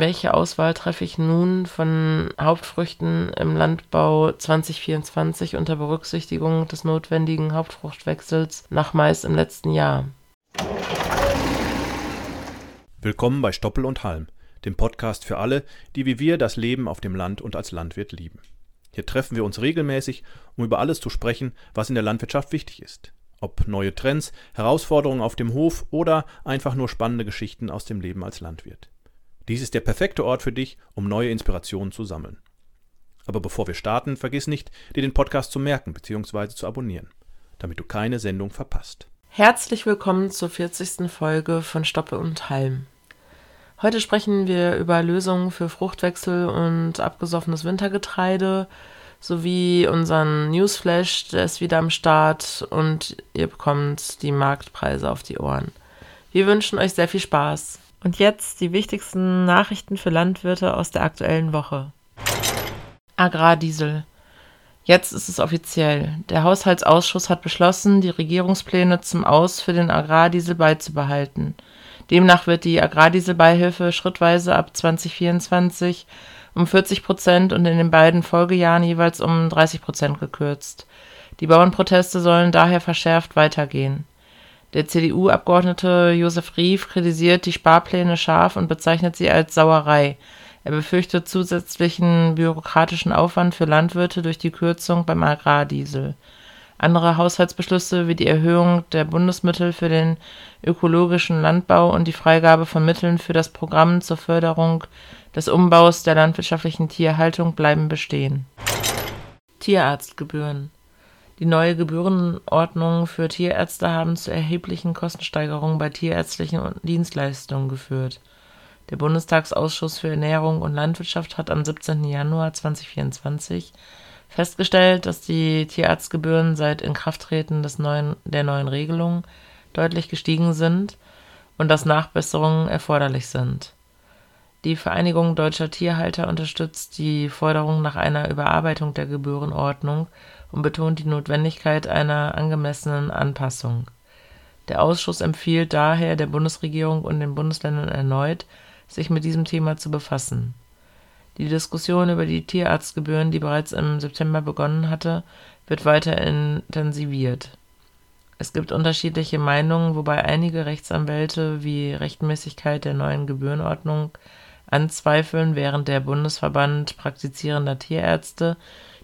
welche Auswahl treffe ich nun von Hauptfrüchten im Landbau 2024 unter Berücksichtigung des notwendigen Hauptfruchtwechsels nach Mais im letzten Jahr? Willkommen bei Stoppel und Halm, dem Podcast für alle, die wie wir das Leben auf dem Land und als Landwirt lieben. Hier treffen wir uns regelmäßig, um über alles zu sprechen, was in der Landwirtschaft wichtig ist. Ob neue Trends, Herausforderungen auf dem Hof oder einfach nur spannende Geschichten aus dem Leben als Landwirt. Dies ist der perfekte Ort für dich, um neue Inspirationen zu sammeln. Aber bevor wir starten, vergiss nicht, dir den Podcast zu merken bzw. zu abonnieren, damit du keine Sendung verpasst. Herzlich willkommen zur 40. Folge von Stoppe und Halm. Heute sprechen wir über Lösungen für Fruchtwechsel und abgesoffenes Wintergetreide sowie unseren Newsflash, der ist wieder am Start und ihr bekommt die Marktpreise auf die Ohren. Wir wünschen euch sehr viel Spaß. Und jetzt die wichtigsten Nachrichten für Landwirte aus der aktuellen Woche. Agrardiesel. Jetzt ist es offiziell. Der Haushaltsausschuss hat beschlossen, die Regierungspläne zum Aus für den Agrardiesel beizubehalten. Demnach wird die Agrardieselbeihilfe schrittweise ab 2024 um 40 Prozent und in den beiden Folgejahren jeweils um 30 Prozent gekürzt. Die Bauernproteste sollen daher verschärft weitergehen. Der CDU-Abgeordnete Josef Rief kritisiert die Sparpläne scharf und bezeichnet sie als Sauerei. Er befürchtet zusätzlichen bürokratischen Aufwand für Landwirte durch die Kürzung beim Agrardiesel. Andere Haushaltsbeschlüsse wie die Erhöhung der Bundesmittel für den ökologischen Landbau und die Freigabe von Mitteln für das Programm zur Förderung des Umbaus der landwirtschaftlichen Tierhaltung bleiben bestehen. Tierarztgebühren Die neue Gebührenordnung für Tierärzte haben zu erheblichen Kostensteigerungen bei tierärztlichen Dienstleistungen geführt. Der Bundestagsausschuss für Ernährung und Landwirtschaft hat am 17. Januar 2024 festgestellt, dass die Tierarztgebühren seit Inkrafttreten des neuen, der neuen Regelung deutlich gestiegen sind und dass Nachbesserungen erforderlich sind. Die Vereinigung Deutscher Tierhalter unterstützt die Forderung nach einer Überarbeitung der Gebührenordnung und betont die Notwendigkeit einer angemessenen Anpassung. Der Ausschuss empfiehlt daher der Bundesregierung und den Bundesländern erneut, sich mit diesem Thema zu befassen die Diskussion über die Tierarztgebühren, die bereits im September begonnen hatte, wird weiter intensiviert. Es gibt unterschiedliche Meinungen, wobei einige Rechtsanwälte wie Rechtmäßigkeit der neuen Gebührenordnung anzweifeln, während der Bundesverband praktizierender Tierärzte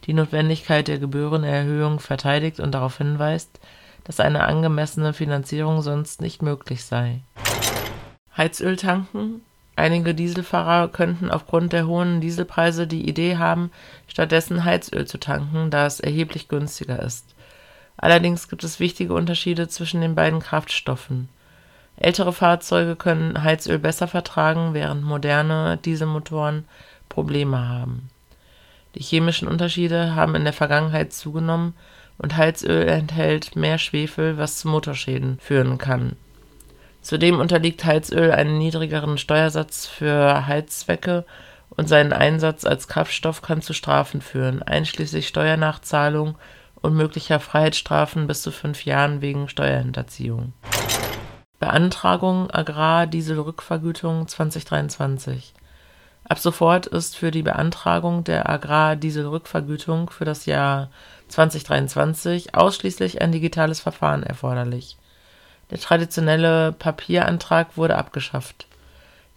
die Notwendigkeit der Gebührenerhöhung verteidigt und darauf hinweist, dass eine angemessene Finanzierung sonst nicht möglich sei. Heizöl tanken Einige Dieselfahrer könnten aufgrund der hohen Dieselpreise die Idee haben, stattdessen Heizöl zu tanken, da es erheblich günstiger ist. Allerdings gibt es wichtige Unterschiede zwischen den beiden Kraftstoffen. Ältere Fahrzeuge können Heizöl besser vertragen, während moderne Dieselmotoren Probleme haben. Die chemischen Unterschiede haben in der Vergangenheit zugenommen und Heizöl enthält mehr Schwefel, was zu Motorschäden führen kann Zudem unterliegt Heizöl einem niedrigeren Steuersatz für Heizzwecke und sein Einsatz als Kraftstoff kann zu Strafen führen, einschließlich Steuernachzahlung und möglicher Freiheitsstrafen bis zu fünf Jahren wegen Steuerhinterziehung. Beantragung Agrardieselrückvergütung 2023 Ab sofort ist für die Beantragung der Agrardieselrückvergütung für das Jahr 2023 ausschließlich ein digitales Verfahren erforderlich der traditionelle Papierantrag wurde abgeschafft.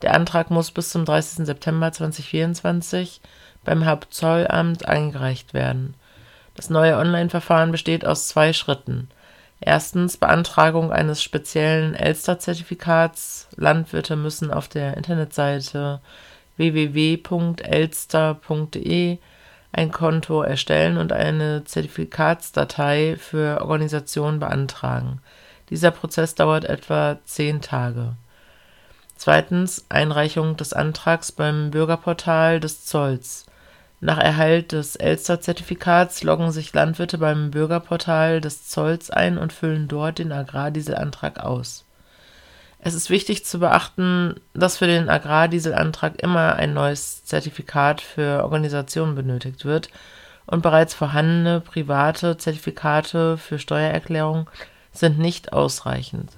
Der Antrag muss bis zum 30. September 2024 beim Hauptzollamt eingereicht werden. Das neue Online-Verfahren besteht aus zwei Schritten. Erstens Beantragung eines speziellen Elster-Zertifikats. Landwirte müssen auf der Internetseite www.elster.de ein Konto erstellen und eine Zertifikatsdatei für Organisationen beantragen. Dieser Prozess dauert etwa zehn Tage. Zweitens Einreichung des Antrags beim Bürgerportal des Zolls. Nach Erhalt des Elster-Zertifikats loggen sich Landwirte beim Bürgerportal des Zolls ein und füllen dort den Agrardieselantrag aus. Es ist wichtig zu beachten, dass für den Agrardieselantrag immer ein neues Zertifikat für Organisationen benötigt wird und bereits vorhandene private Zertifikate für Steuererklärung sind nicht ausreichend.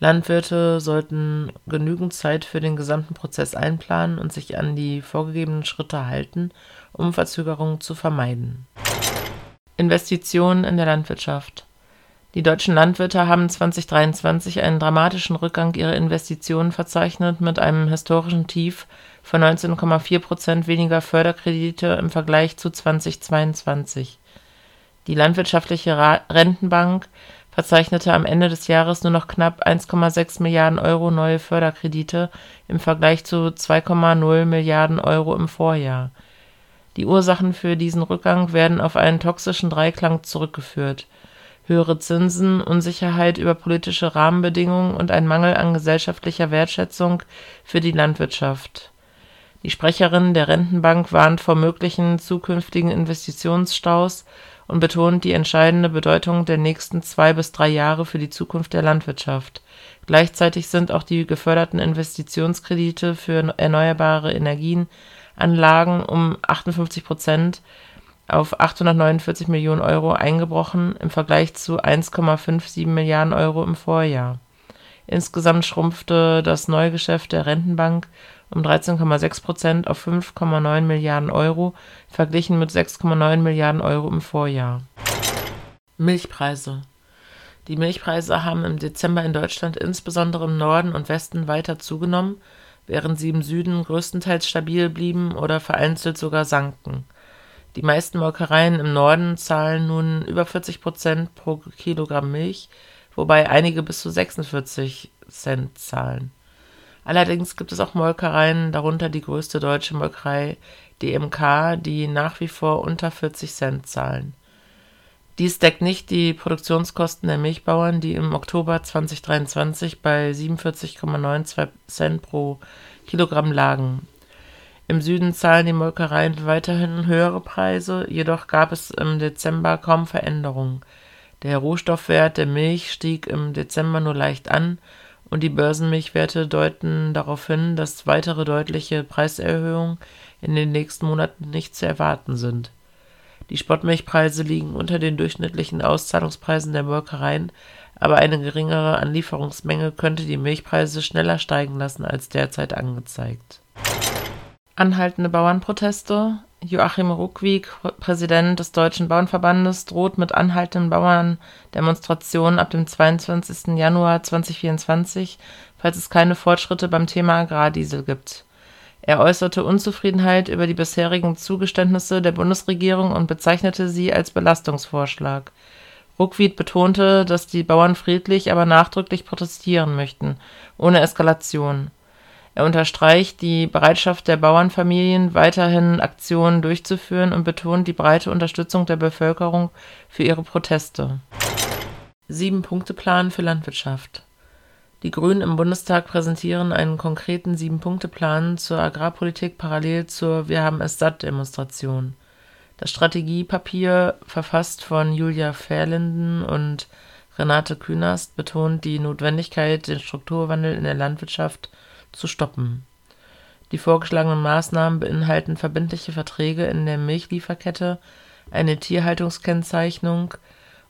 Landwirte sollten genügend Zeit für den gesamten Prozess einplanen und sich an die vorgegebenen Schritte halten, um Verzögerungen zu vermeiden. Investitionen in der Landwirtschaft Die deutschen Landwirte haben 2023 einen dramatischen Rückgang ihrer Investitionen verzeichnet mit einem historischen Tief von 19,4 Prozent weniger Förderkredite im Vergleich zu 2022. Die Landwirtschaftliche Rentenbank verzeichnete am Ende des Jahres nur noch knapp 1,6 Milliarden Euro neue Förderkredite im Vergleich zu 2,0 Milliarden Euro im Vorjahr. Die Ursachen für diesen Rückgang werden auf einen toxischen Dreiklang zurückgeführt: höhere Zinsen, Unsicherheit über politische Rahmenbedingungen und ein Mangel an gesellschaftlicher Wertschätzung für die Landwirtschaft. Die Sprecherin der Rentenbank warnt vor möglichen zukünftigen Investitionsstaus und betont die entscheidende Bedeutung der nächsten zwei bis drei Jahre für die Zukunft der Landwirtschaft. Gleichzeitig sind auch die geförderten Investitionskredite für erneuerbare Energienanlagen um 58 Prozent auf 849 Millionen Euro eingebrochen im Vergleich zu 1,57 Milliarden Euro im Vorjahr. Insgesamt schrumpfte das Neugeschäft der Rentenbank um 13,6 Prozent auf 5,9 Milliarden Euro, verglichen mit 6,9 Milliarden Euro im Vorjahr. Milchpreise Die Milchpreise haben im Dezember in Deutschland insbesondere im Norden und Westen weiter zugenommen, während sie im Süden größtenteils stabil blieben oder vereinzelt sogar sanken. Die meisten Molkereien im Norden zahlen nun über 40 Prozent pro Kilogramm Milch, wobei einige bis zu 46 Cent zahlen Allerdings gibt es auch Molkereien, darunter die größte deutsche Molkerei DMK, die nach wie vor unter 40 Cent zahlen. Dies deckt nicht die Produktionskosten der Milchbauern, die im Oktober 2023 bei 47,92 Cent pro Kilogramm lagen. Im Süden zahlen die Molkereien weiterhin höhere Preise, jedoch gab es im Dezember kaum Veränderungen. Der Rohstoffwert der Milch stieg im Dezember nur leicht an und die Börsenmilchwerte deuten darauf hin, dass weitere deutliche Preiserhöhungen in den nächsten Monaten nicht zu erwarten sind. Die Spottmilchpreise liegen unter den durchschnittlichen Auszahlungspreisen der Molkereien, aber eine geringere Anlieferungsmenge könnte die Milchpreise schneller steigen lassen als derzeit angezeigt. Anhaltende Bauernproteste Joachim Ruckwieg, Präsident des Deutschen Bauernverbandes, droht mit anhaltenden Bauerndemonstrationen ab dem 22. Januar 2024, falls es keine Fortschritte beim Thema Agrardiesel gibt. Er äußerte Unzufriedenheit über die bisherigen Zugeständnisse der Bundesregierung und bezeichnete sie als Belastungsvorschlag. Ruckwied betonte, dass die Bauern friedlich, aber nachdrücklich protestieren möchten, ohne Eskalation. Er unterstreicht die Bereitschaft der Bauernfamilien, weiterhin Aktionen durchzuführen und betont die breite Unterstützung der Bevölkerung für ihre Proteste. Sieben-Punkte-Plan für Landwirtschaft Die Grünen im Bundestag präsentieren einen konkreten Sieben-Punkte-Plan zur Agrarpolitik parallel zur Wir haben es satt Demonstration. Das Strategiepapier, verfasst von Julia Verlinden und Renate Künast, betont die Notwendigkeit, den Strukturwandel in der Landwirtschaft zu stoppen. Die vorgeschlagenen Maßnahmen beinhalten verbindliche Verträge in der Milchlieferkette, eine Tierhaltungskennzeichnung,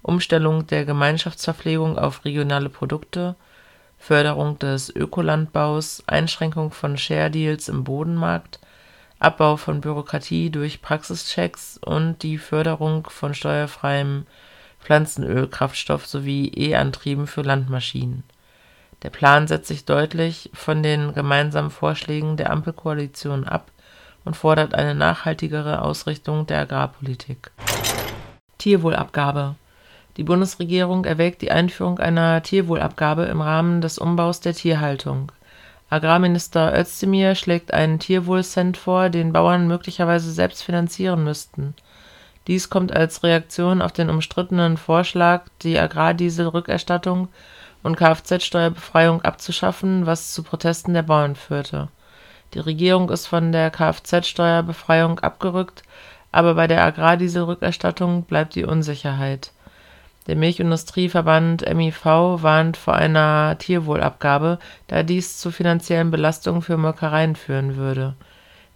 Umstellung der Gemeinschaftsverpflegung auf regionale Produkte, Förderung des Ökolandbaus, Einschränkung von Share Deals im Bodenmarkt, Abbau von Bürokratie durch Praxischecks und die Förderung von steuerfreiem Pflanzenölkraftstoff sowie E-Antrieben für Landmaschinen der Plan setzt sich deutlich von den gemeinsamen Vorschlägen der Ampelkoalition ab und fordert eine nachhaltigere Ausrichtung der Agrarpolitik. Tierwohlabgabe Die Bundesregierung erwägt die Einführung einer Tierwohlabgabe im Rahmen des Umbaus der Tierhaltung. Agrarminister Özdemir schlägt einen Tierwohlcent vor, den Bauern möglicherweise selbst finanzieren müssten. Dies kommt als Reaktion auf den umstrittenen Vorschlag, die Agrardieselrückerstattung und Kfz-Steuerbefreiung abzuschaffen, was zu Protesten der Bauern führte. Die Regierung ist von der Kfz-Steuerbefreiung abgerückt, aber bei der Agrardieselrückerstattung bleibt die Unsicherheit. Der Milchindustrieverband MIV warnt vor einer Tierwohlabgabe, da dies zu finanziellen Belastungen für Molkereien führen würde.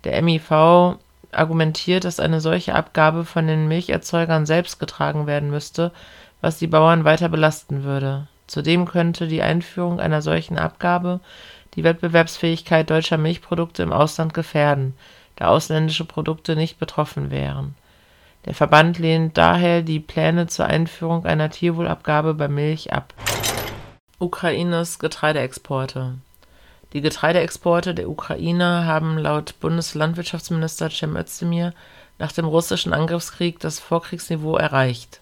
Der MIV argumentiert, dass eine solche Abgabe von den Milcherzeugern selbst getragen werden müsste, was die Bauern weiter belasten würde Zudem könnte die Einführung einer solchen Abgabe die Wettbewerbsfähigkeit deutscher Milchprodukte im Ausland gefährden, da ausländische Produkte nicht betroffen wären. Der Verband lehnt daher die Pläne zur Einführung einer Tierwohlabgabe bei Milch ab. Ukraines Getreideexporte Die Getreideexporte der Ukraine haben laut Bundeslandwirtschaftsminister Cem Özdemir nach dem russischen Angriffskrieg das Vorkriegsniveau erreicht.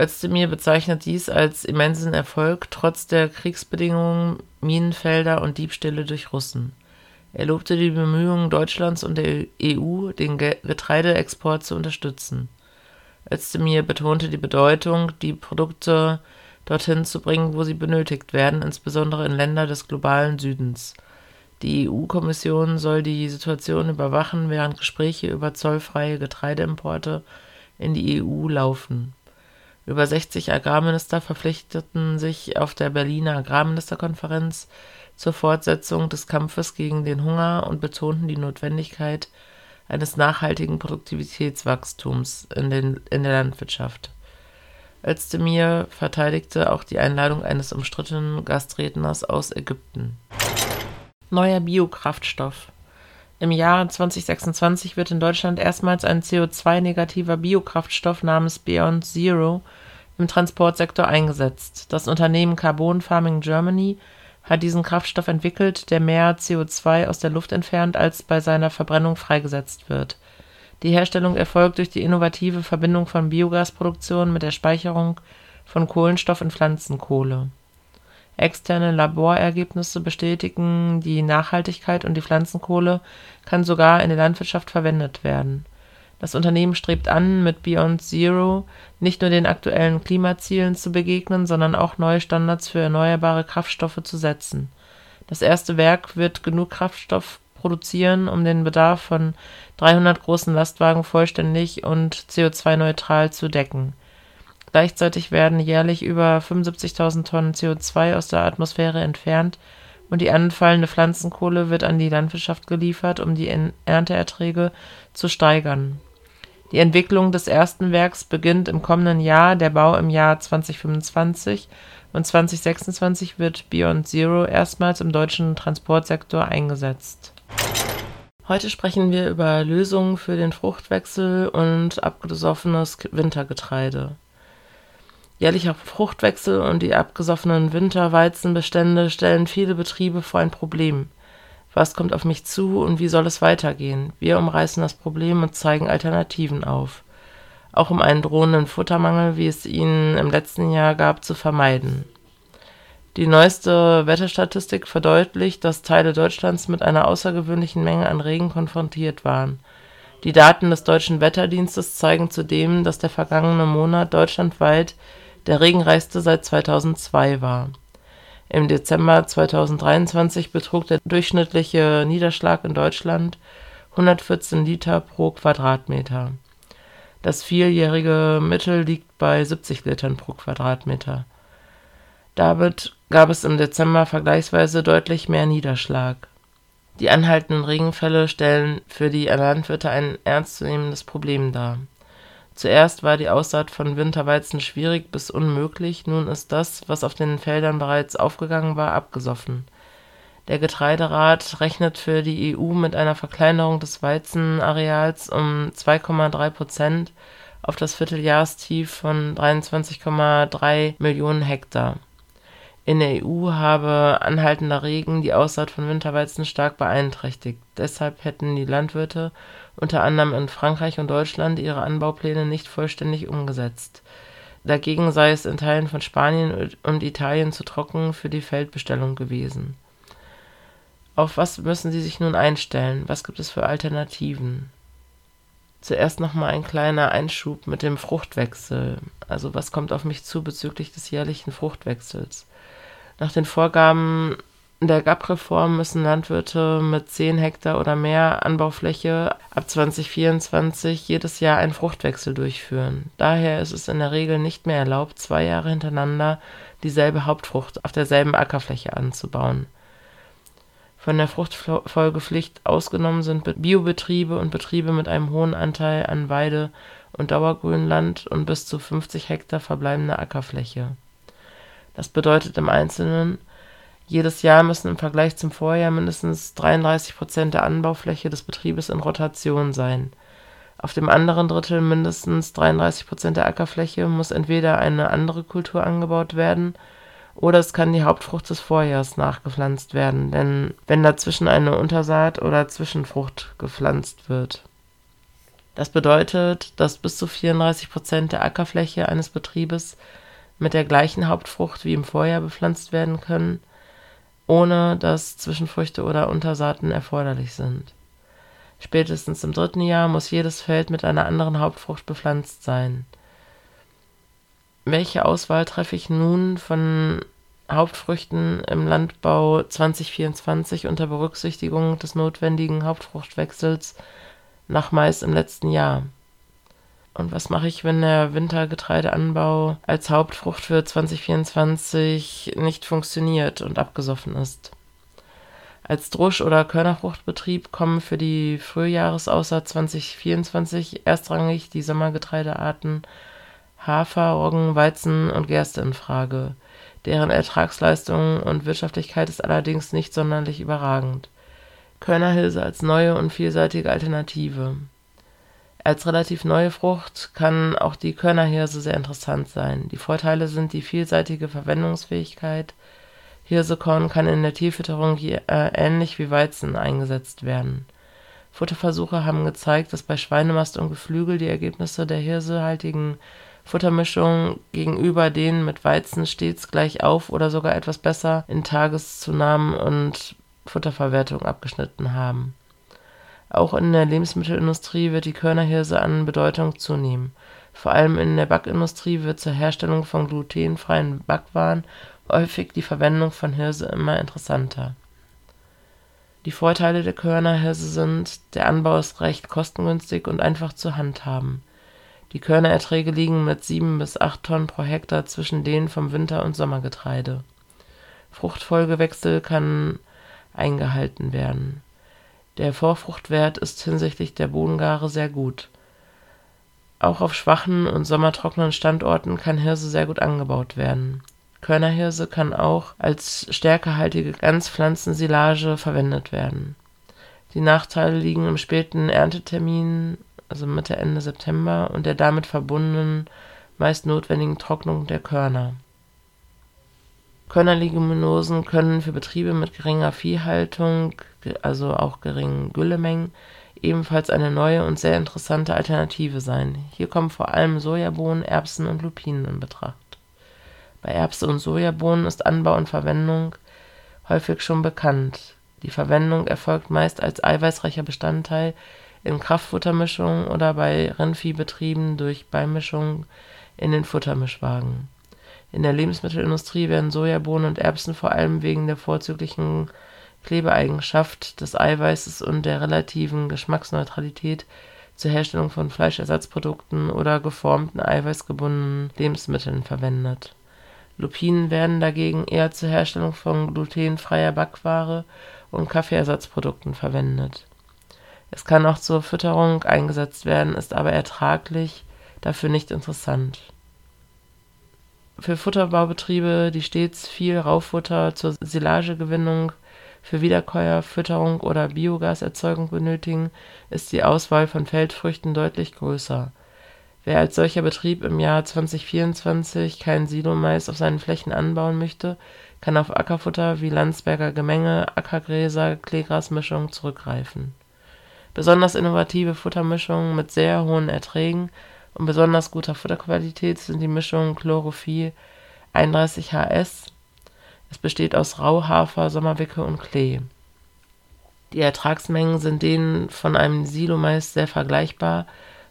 Özdemir bezeichnet dies als immensen Erfolg trotz der Kriegsbedingungen, Minenfelder und Diebstähle durch Russen. Er lobte die Bemühungen Deutschlands und der EU, den Getreideexport zu unterstützen. Özdemir betonte die Bedeutung, die Produkte dorthin zu bringen, wo sie benötigt werden, insbesondere in Länder des globalen Südens. Die EU-Kommission soll die Situation überwachen, während Gespräche über zollfreie Getreideimporte in die EU laufen. Über 60 Agrarminister verpflichteten sich auf der Berliner Agrarministerkonferenz zur Fortsetzung des Kampfes gegen den Hunger und betonten die Notwendigkeit eines nachhaltigen Produktivitätswachstums in, den, in der Landwirtschaft. Özdemir verteidigte auch die Einladung eines umstrittenen Gastredners aus Ägypten. Neuer Biokraftstoff. Im Jahr 2026 wird in Deutschland erstmals ein CO2-negativer Biokraftstoff namens Beyond Zero im Transportsektor eingesetzt. Das Unternehmen Carbon Farming Germany hat diesen Kraftstoff entwickelt, der mehr CO2 aus der Luft entfernt, als bei seiner Verbrennung freigesetzt wird. Die Herstellung erfolgt durch die innovative Verbindung von Biogasproduktion mit der Speicherung von Kohlenstoff in Pflanzenkohle. Externe Laborergebnisse bestätigen die Nachhaltigkeit und die Pflanzenkohle kann sogar in der Landwirtschaft verwendet werden das Unternehmen strebt an, mit Beyond Zero nicht nur den aktuellen Klimazielen zu begegnen, sondern auch neue Standards für erneuerbare Kraftstoffe zu setzen. Das erste Werk wird genug Kraftstoff produzieren, um den Bedarf von 300 großen Lastwagen vollständig und CO2-neutral zu decken. Gleichzeitig werden jährlich über 75.000 Tonnen CO2 aus der Atmosphäre entfernt und die anfallende Pflanzenkohle wird an die Landwirtschaft geliefert, um die Ernteerträge zu steigern die Entwicklung des ersten Werks beginnt im kommenden Jahr, der Bau im Jahr 2025 und 2026 wird Beyond Zero erstmals im deutschen Transportsektor eingesetzt. Heute sprechen wir über Lösungen für den Fruchtwechsel und abgesoffenes Wintergetreide. Jährlicher Fruchtwechsel und die abgesoffenen Winterweizenbestände stellen viele Betriebe vor ein Problem. Was kommt auf mich zu und wie soll es weitergehen? Wir umreißen das Problem und zeigen Alternativen auf. Auch um einen drohenden Futtermangel, wie es ihn im letzten Jahr gab, zu vermeiden. Die neueste Wetterstatistik verdeutlicht, dass Teile Deutschlands mit einer außergewöhnlichen Menge an Regen konfrontiert waren. Die Daten des deutschen Wetterdienstes zeigen zudem, dass der vergangene Monat deutschlandweit der regenreichste seit 2002 war im Dezember 2023 betrug der durchschnittliche Niederschlag in Deutschland 114 Liter pro Quadratmeter. Das vierjährige Mittel liegt bei 70 Litern pro Quadratmeter. Damit gab es im Dezember vergleichsweise deutlich mehr Niederschlag. Die anhaltenden Regenfälle stellen für die Landwirte ein ernstzunehmendes Problem dar Zuerst war die Aussaat von Winterweizen schwierig bis unmöglich, nun ist das, was auf den Feldern bereits aufgegangen war, abgesoffen. Der Getreiderat rechnet für die EU mit einer Verkleinerung des Weizenareals um 2,3 Prozent auf das Vierteljahrestief von 23,3 Millionen Hektar. In der EU habe anhaltender Regen die Aussaat von Winterweizen stark beeinträchtigt. Deshalb hätten die Landwirte unter anderem in Frankreich und Deutschland, ihre Anbaupläne nicht vollständig umgesetzt. Dagegen sei es in Teilen von Spanien und Italien zu trocken für die Feldbestellung gewesen. Auf was müssen Sie sich nun einstellen? Was gibt es für Alternativen? Zuerst nochmal ein kleiner Einschub mit dem Fruchtwechsel. Also was kommt auf mich zu bezüglich des jährlichen Fruchtwechsels? Nach den Vorgaben der GAP-Reform müssen Landwirte mit 10 Hektar oder mehr Anbaufläche ab 2024 jedes Jahr einen Fruchtwechsel durchführen. Daher ist es in der Regel nicht mehr erlaubt, zwei Jahre hintereinander dieselbe Hauptfrucht auf derselben Ackerfläche anzubauen. Von der Fruchtfolgepflicht ausgenommen sind Biobetriebe und Betriebe mit einem hohen Anteil an Weide- und Dauergrünland und bis zu 50 Hektar verbleibende Ackerfläche Das bedeutet im Einzelnen, jedes Jahr müssen im Vergleich zum Vorjahr mindestens 33 Prozent der Anbaufläche des Betriebes in Rotation sein. Auf dem anderen Drittel mindestens 33 Prozent der Ackerfläche muss entweder eine andere Kultur angebaut werden oder es kann die Hauptfrucht des Vorjahres nachgepflanzt werden, denn wenn dazwischen eine Untersaat oder Zwischenfrucht gepflanzt wird. Das bedeutet, dass bis zu 34 Prozent der Ackerfläche eines Betriebes mit der gleichen Hauptfrucht wie im Vorjahr bepflanzt werden können, ohne dass Zwischenfrüchte oder Untersaaten erforderlich sind. Spätestens im dritten Jahr muss jedes Feld mit einer anderen Hauptfrucht bepflanzt sein welche Auswahl treffe ich nun von Hauptfrüchten im Landbau 2024 unter Berücksichtigung des notwendigen Hauptfruchtwechsels nach Mais im letzten Jahr? Und was mache ich, wenn der Wintergetreideanbau als Hauptfrucht für 2024 nicht funktioniert und abgesoffen ist? Als Drusch- oder Körnerfruchtbetrieb kommen für die Frühjahresaussaat 2024 erstrangig die Sommergetreidearten Hafer, Roggen, Weizen und Gerste in Frage. Deren Ertragsleistung und Wirtschaftlichkeit ist allerdings nicht sonderlich überragend. Körnerhilse als neue und vielseitige Alternative. Als relativ neue Frucht kann auch die Körnerhirse sehr interessant sein. Die Vorteile sind die vielseitige Verwendungsfähigkeit. Hirsekorn kann in der Tierfütterung äh, ähnlich wie Weizen eingesetzt werden. Futterversuche haben gezeigt, dass bei Schweinemast und Geflügel die Ergebnisse der hirsehaltigen Futtermischungen gegenüber denen mit Weizen stets gleich auf oder sogar etwas besser in Tageszunahmen und Futterverwertung abgeschnitten haben. Auch in der Lebensmittelindustrie wird die Körnerhirse an Bedeutung zunehmen. Vor allem in der Backindustrie wird zur Herstellung von glutenfreien Backwaren häufig die Verwendung von Hirse immer interessanter. Die Vorteile der Körnerhirse sind, der Anbau ist recht kostengünstig und einfach zu handhaben. Die Körnererträge liegen mit 7 bis 8 Tonnen pro Hektar zwischen denen vom Winter und Sommergetreide. Fruchtfolgewechsel kann eingehalten werden. Der Vorfruchtwert ist hinsichtlich der Bodengare sehr gut. Auch auf schwachen und sommertrockenen Standorten kann Hirse sehr gut angebaut werden. Körnerhirse kann auch als stärkehaltige Ganzpflanzensilage verwendet werden. Die Nachteile liegen im späten Erntetermin also Mitte, Ende September, und der damit verbundenen, meist notwendigen Trocknung der Körner. Körnerleguminosen können für Betriebe mit geringer Viehhaltung, also auch geringen Güllemengen, ebenfalls eine neue und sehr interessante Alternative sein. Hier kommen vor allem Sojabohnen, Erbsen und Lupinen in Betracht. Bei Erbsen und Sojabohnen ist Anbau und Verwendung häufig schon bekannt. Die Verwendung erfolgt meist als eiweißreicher Bestandteil in Kraftfuttermischungen oder bei Rindviehbetrieben durch Beimischung in den Futtermischwagen. In der Lebensmittelindustrie werden Sojabohnen und Erbsen vor allem wegen der vorzüglichen Klebeeigenschaft des Eiweißes und der relativen Geschmacksneutralität zur Herstellung von Fleischersatzprodukten oder geformten eiweißgebundenen Lebensmitteln verwendet. Lupinen werden dagegen eher zur Herstellung von glutenfreier Backware und Kaffeeersatzprodukten verwendet es kann auch zur Fütterung eingesetzt werden, ist aber ertraglich, dafür nicht interessant. Für Futterbaubetriebe, die stets viel Rauffutter zur Silagegewinnung, für Wiederkäuer, Fütterung oder Biogaserzeugung benötigen, ist die Auswahl von Feldfrüchten deutlich größer. Wer als solcher Betrieb im Jahr 2024 keinen Silomais auf seinen Flächen anbauen möchte, kann auf Ackerfutter wie Landsberger Gemenge, Ackergräser, Kleegrasmischung zurückgreifen Besonders innovative Futtermischungen mit sehr hohen Erträgen und besonders guter Futterqualität sind die Mischungen Chlorophyll 31HS. Es besteht aus Rauhafer, Sommerwicke und Klee. Die Ertragsmengen sind denen von einem Silomais sehr vergleichbar,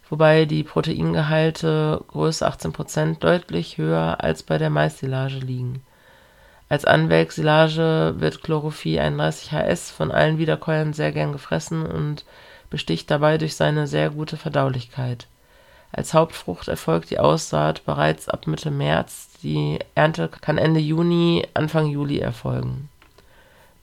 wobei die Proteingehalte Größe 18% deutlich höher als bei der Maissilage liegen. Als Anwelksilage wird Chlorophyll 31HS von allen Wiederkäuern sehr gern gefressen und besticht dabei durch seine sehr gute Verdaulichkeit. Als Hauptfrucht erfolgt die Aussaat bereits ab Mitte März, die Ernte kann Ende Juni, Anfang Juli erfolgen.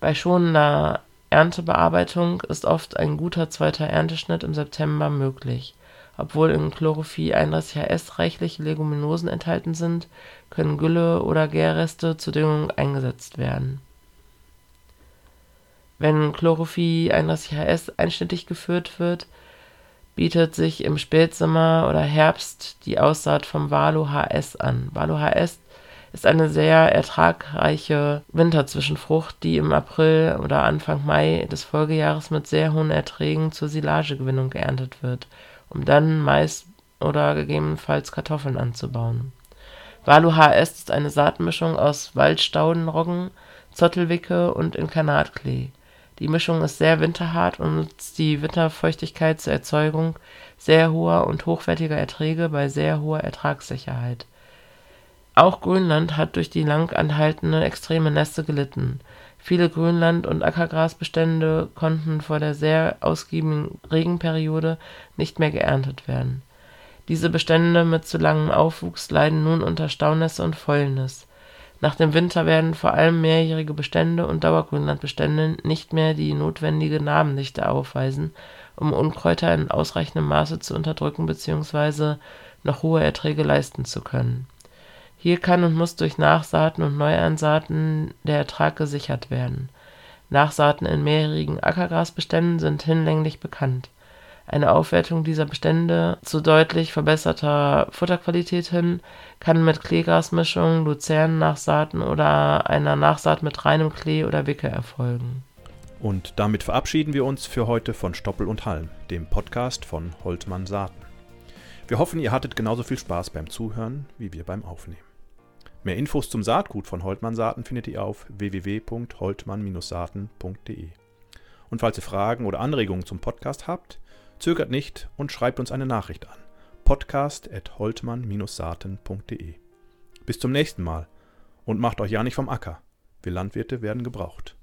Bei schonender Erntebearbeitung ist oft ein guter zweiter Ernteschnitt im September möglich. Obwohl in Chlorophyll 31Hs reichlich Leguminosen enthalten sind, können Gülle oder Gärreste zur Düngung eingesetzt werden. Wenn Chlorophyll 31Hs einschnittig geführt wird, bietet sich im Spätsommer oder Herbst die Aussaat vom Valo HS an. Valo HS ist eine sehr ertragreiche Winterzwischenfrucht, die im April oder Anfang Mai des Folgejahres mit sehr hohen Erträgen zur Silagegewinnung geerntet wird, um dann Mais oder gegebenenfalls Kartoffeln anzubauen. Valo HS ist eine Saatmischung aus Waldstaudenroggen, Zottelwicke und Inkarnatklee. Die Mischung ist sehr winterhart und nutzt die Winterfeuchtigkeit zur Erzeugung sehr hoher und hochwertiger Erträge bei sehr hoher Ertragssicherheit. Auch Grönland hat durch die lang anhaltende extreme Nässe gelitten. Viele Grönland und Ackergrasbestände konnten vor der sehr ausgiebigen Regenperiode nicht mehr geerntet werden. Diese Bestände mit zu langem Aufwuchs leiden nun unter Staunässe und Fäulnis nach dem Winter werden vor allem mehrjährige Bestände und Dauergrünlandbestände nicht mehr die notwendige Narbendichte aufweisen, um Unkräuter in ausreichendem Maße zu unterdrücken bzw. noch hohe Erträge leisten zu können. Hier kann und muss durch Nachsaaten und Neuansaaten der Ertrag gesichert werden. Nachsaaten in mehrjährigen Ackergrasbeständen sind hinlänglich bekannt eine Aufwertung dieser Bestände zu deutlich verbesserter Futterqualität hin kann mit Kleegrasmischungen, Luzernennachsaaten oder einer Nachsaat mit reinem Klee oder Wicke erfolgen. Und damit verabschieden wir uns für heute von Stoppel und Halm, dem Podcast von Holtmann Saaten. Wir hoffen, ihr hattet genauso viel Spaß beim Zuhören wie wir beim Aufnehmen. Mehr Infos zum Saatgut von Holtmann Saaten findet ihr auf www.holtmann-saaten.de. Und falls ihr Fragen oder Anregungen zum Podcast habt, Zögert nicht und schreibt uns eine Nachricht an. podcast.holtmann-saaten.de. Bis zum nächsten Mal und macht euch ja nicht vom Acker. Wir Landwirte werden gebraucht.